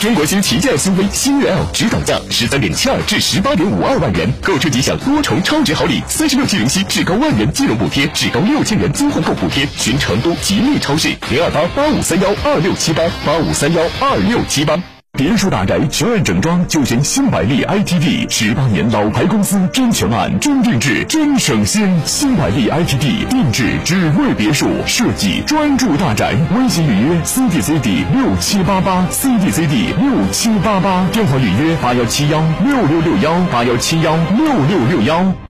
中国新旗舰 SUV 新悦 L 指导价十三点七二至十八点五二万元，购车即享多重超值好礼，三十六期零息，至高万元金融补贴，至高六千元增换购补贴。寻成都吉利超市零二八八五三幺二六七八八五三幺二六七八。别墅大宅全案整装就选新百利 ITD，十八年老牌公司，真全案、真定制、真省心。新百利 ITD 定制只为别墅设计，专注大宅。微信预约 CDCD 六七八八 CDCD 六七八八，电话预约八幺七幺六六六幺八幺七幺六六六幺。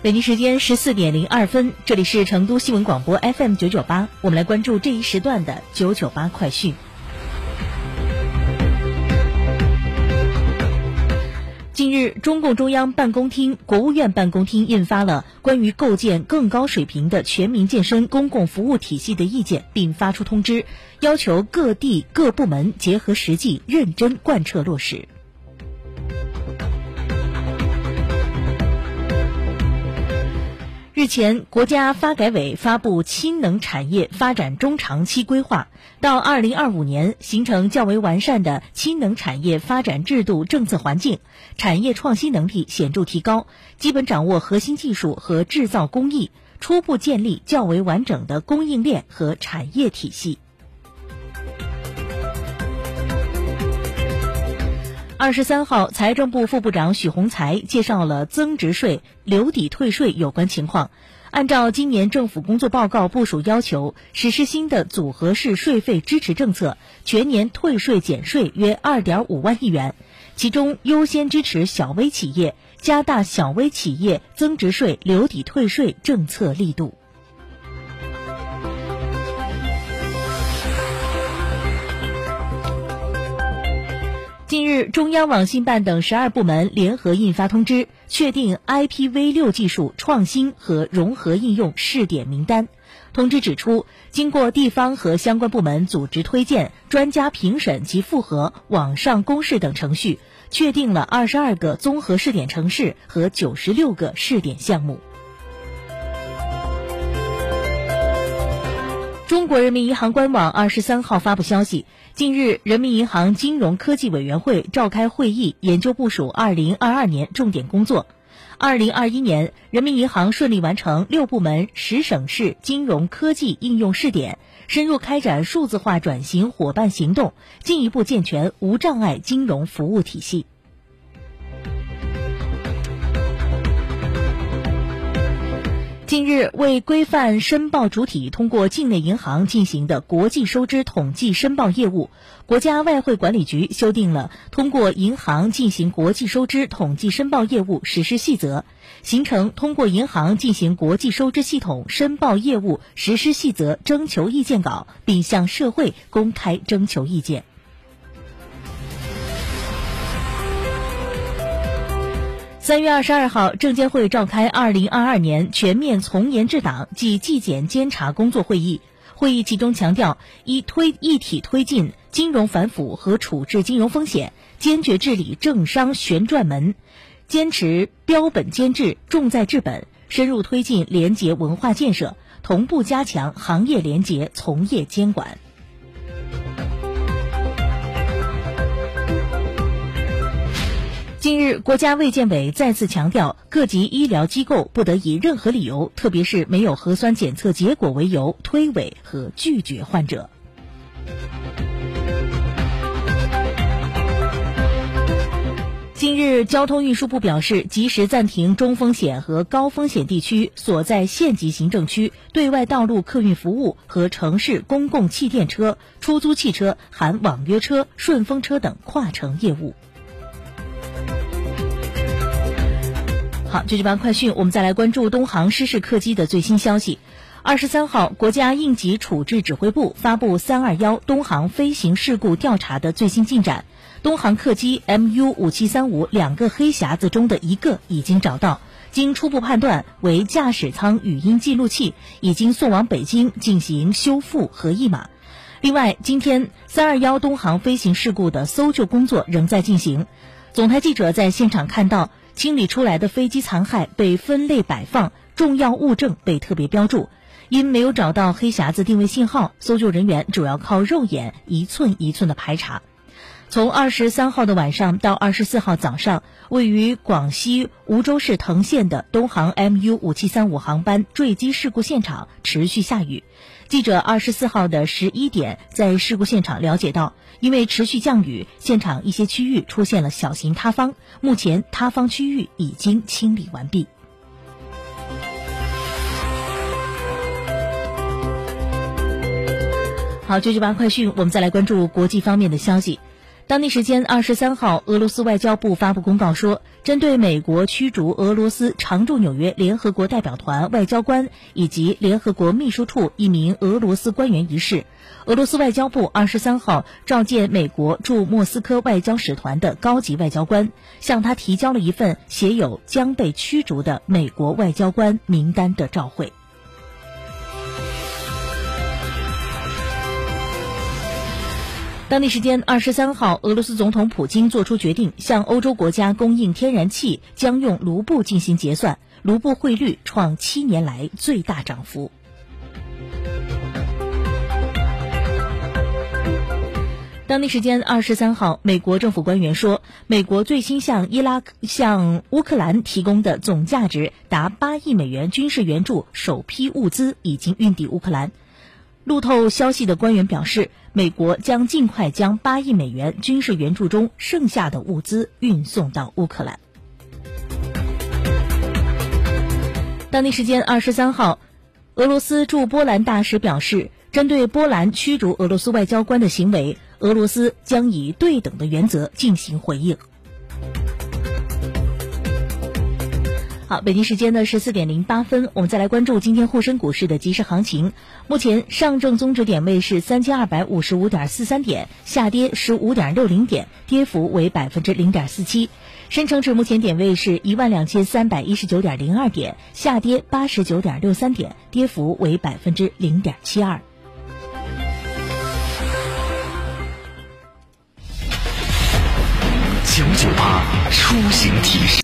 北京时间十四点零二分，这里是成都新闻广播 FM 九九八，我们来关注这一时段的九九八快讯。近日，中共中央办公厅、国务院办公厅印发了关于构建更高水平的全民健身公共服务体系的意见，并发出通知，要求各地各部门结合实际，认真贯彻落实。日前，国家发改委发布氢能产业发展中长期规划，到二零二五年形成较为完善的氢能产业发展制度政策环境，产业创新能力显著提高，基本掌握核心技术和制造工艺，初步建立较为完整的供应链和产业体系。二十三号，财政部副部长许宏才介绍了增值税留抵退税有关情况。按照今年政府工作报告部署要求，实施新的组合式税费支持政策，全年退税减税约二点五万亿元，其中优先支持小微企业，加大小微企业增值税留抵退税政策力度。近日，中央网信办等十二部门联合印发通知，确定 IPv 六技术创新和融合应用试点名单。通知指出，经过地方和相关部门组织推荐、专家评审及复核、网上公示等程序，确定了二十二个综合试点城市和九十六个试点项目。中国人民银行官网二十三号发布消息，近日，人民银行金融科技委员会召开会议，研究部署二零二二年重点工作。二零二一年，人民银行顺利完成六部门十省市金融科技应用试点，深入开展数字化转型伙伴行动，进一步健全无障碍金融服务体系。近日，为规范申报主体通过境内银行进行的国际收支统计申报业务，国家外汇管理局修订了《通过银行进行国际收支统计申报业务实施细则》，形成通过银行进行国际收支系统申报业务实施细则征求意见稿，并向社会公开征求意见。三月二十二号，证监会召开二零二二年全面从严治党暨纪检监察工作会议。会议其中强调，一推一体推进金融反腐和处置金融风险，坚决治理政商旋转门，坚持标本兼治、重在治本，深入推进廉洁文化建设，同步加强行业廉洁从业监管。近日，国家卫健委再次强调，各级医疗机构不得以任何理由，特别是没有核酸检测结果为由推诿和拒绝患者。近日，交通运输部表示，及时暂停中风险和高风险地区所在县级行政区对外道路客运服务和城市公共汽电车、出租汽车（含网约车、顺风车等跨城业务）。好，这是八快讯，我们再来关注东航失事客机的最新消息。二十三号，国家应急处置指挥部发布“三二幺”东航飞行事故调查的最新进展。东航客机 MU 五七三五两个黑匣子中的一个已经找到，经初步判断为驾驶舱语音记录器，已经送往北京进行修复和译码。另外，今天“三二幺”东航飞行事故的搜救工作仍在进行。总台记者在现场看到。清理出来的飞机残骸被分类摆放，重要物证被特别标注。因没有找到黑匣子定位信号，搜救人员主要靠肉眼一寸一寸的排查。从二十三号的晚上到二十四号早上，位于广西梧州市藤县的东航 MU 五七三五航班坠机事故现场持续下雨。记者二十四号的十一点在事故现场了解到，因为持续降雨，现场一些区域出现了小型塌方，目前塌方区域已经清理完毕。好，这是八快讯，我们再来关注国际方面的消息。当地时间二十三号，俄罗斯外交部发布公告说，针对美国驱逐俄罗斯常驻纽约联合国代表团外交官以及联合国秘书处一名俄罗斯官员一事，俄罗斯外交部二十三号召见美国驻莫斯科外交使团的高级外交官，向他提交了一份写有将被驱逐的美国外交官名单的照会。当地时间二十三号，俄罗斯总统普京作出决定，向欧洲国家供应天然气将用卢布进行结算，卢布汇率创七年来最大涨幅。当地时间二十三号，美国政府官员说，美国最新向伊拉克、向乌克兰提供的总价值达八亿美元军事援助首批物资已经运抵乌克兰。路透消息的官员表示，美国将尽快将八亿美元军事援助中剩下的物资运送到乌克兰。当地时间二十三号，俄罗斯驻波兰大使表示，针对波兰驱逐俄罗斯外交官的行为，俄罗斯将以对等的原则进行回应。好，北京时间呢是四点零八分，我们再来关注今天沪深股市的即时行情。目前上证综指点位是三千二百五十五点四三点，下跌十五点六零点，跌幅为百分之零点四七。深成指目前点位是一万两千三百一十九点零二点，下跌八十九点六三点，跌幅为百分之零点七二。九九八出行提示。